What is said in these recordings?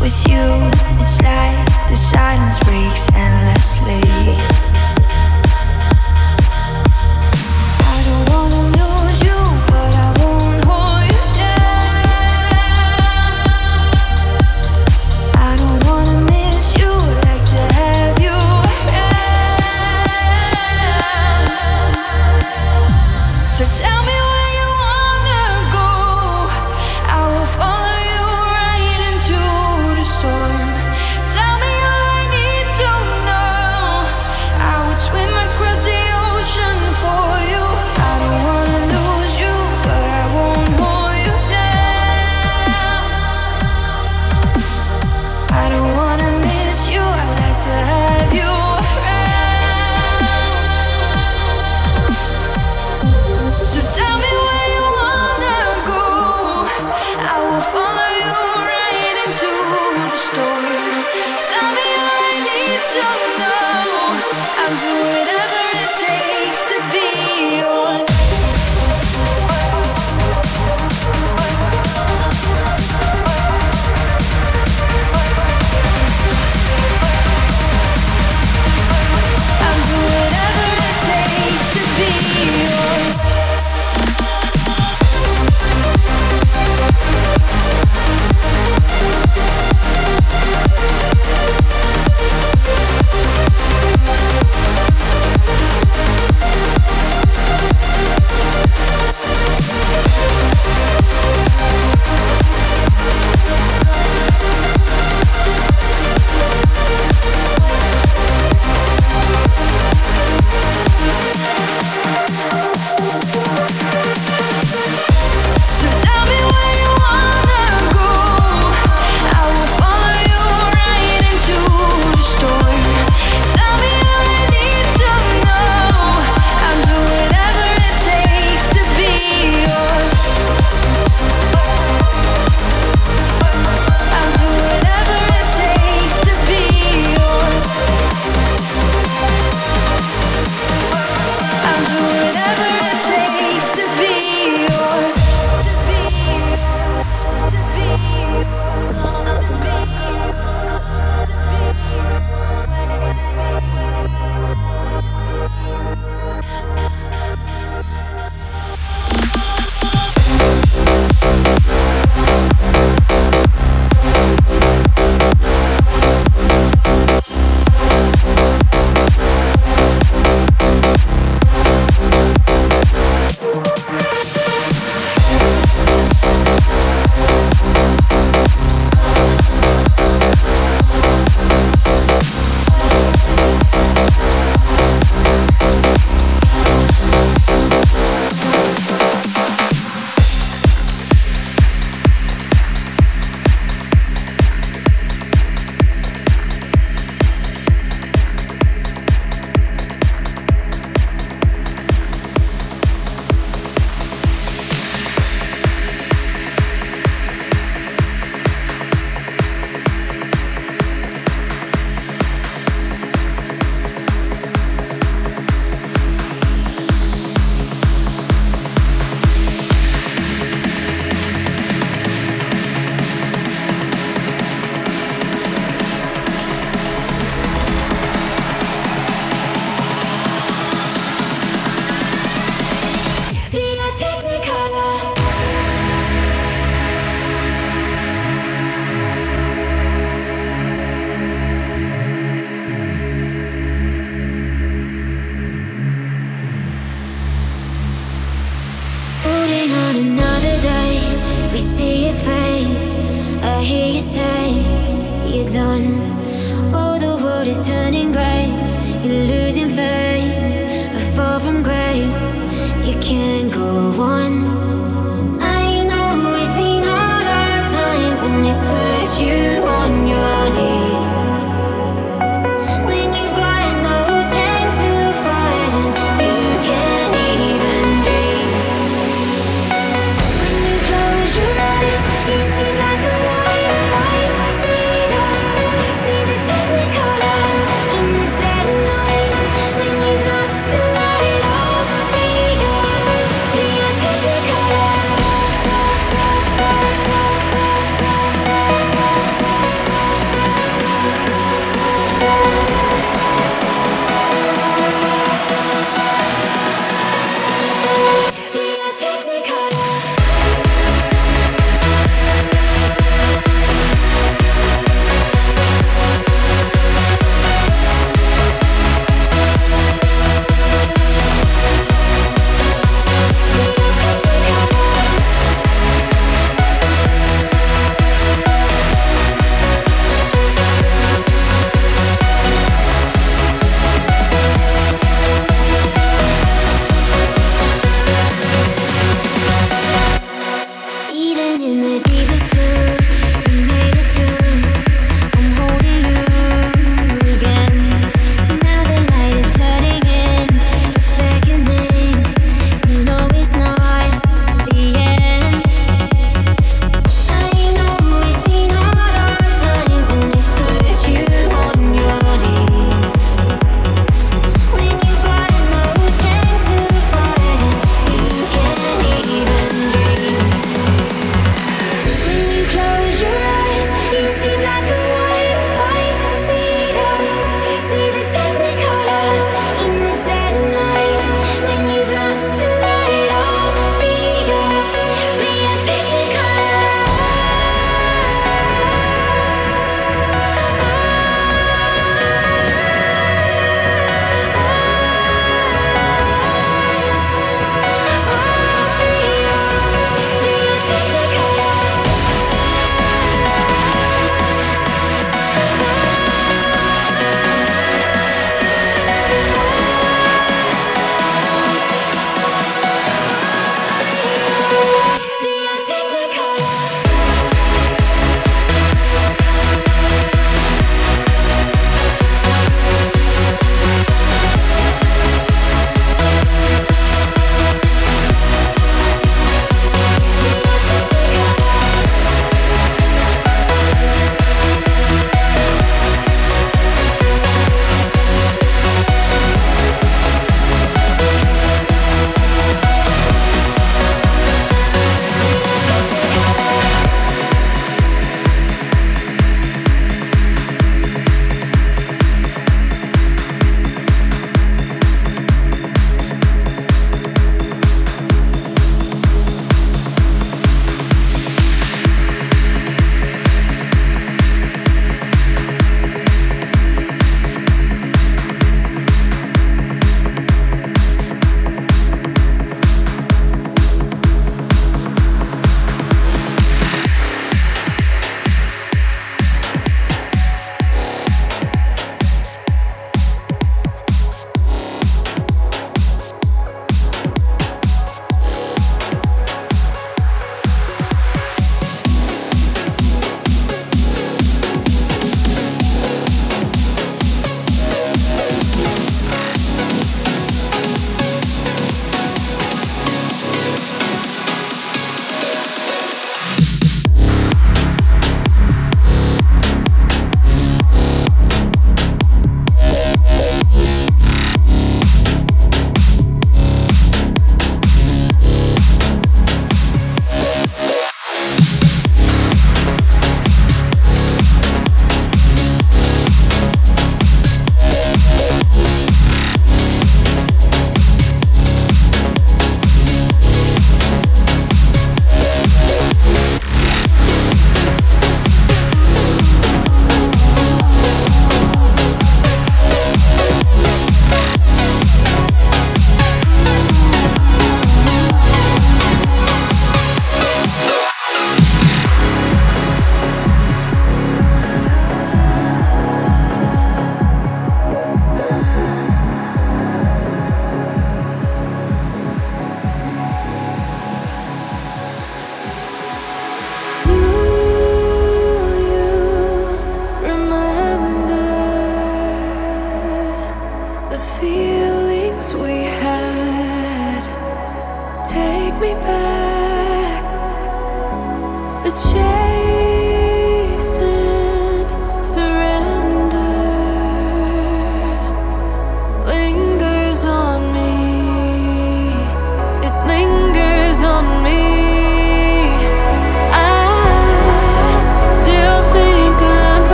when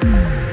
Thank.